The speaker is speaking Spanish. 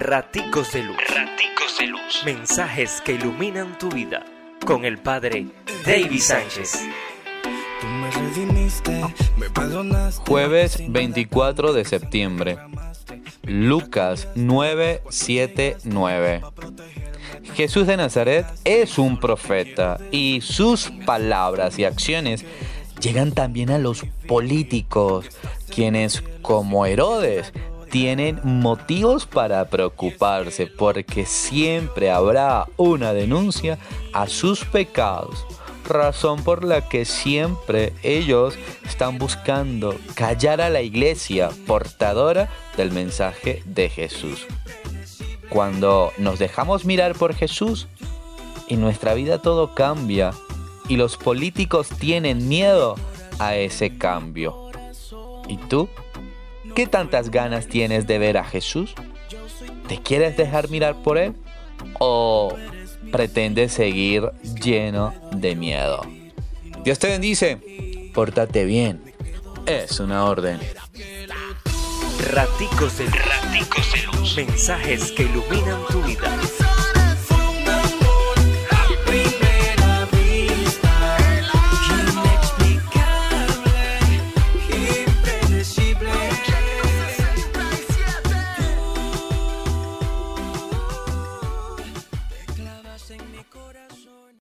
Raticos de Luz. Raticos de Luz. Mensajes que iluminan tu vida. Con el Padre David Sánchez. Jueves 24 de septiembre. Lucas 979. Jesús de Nazaret es un profeta y sus palabras y acciones llegan también a los políticos, quienes como Herodes tienen motivos para preocuparse porque siempre habrá una denuncia a sus pecados, razón por la que siempre ellos están buscando callar a la iglesia portadora del mensaje de Jesús. Cuando nos dejamos mirar por Jesús, en nuestra vida todo cambia y los políticos tienen miedo a ese cambio. ¿Y tú? ¿Qué tantas ganas tienes de ver a Jesús? ¿Te quieres dejar mirar por Él? ¿O pretendes seguir lleno de miedo? Dios te bendice. Pórtate bien. Es una orden. Raticos de Raticos de luz. Mensajes que iluminan tu vida.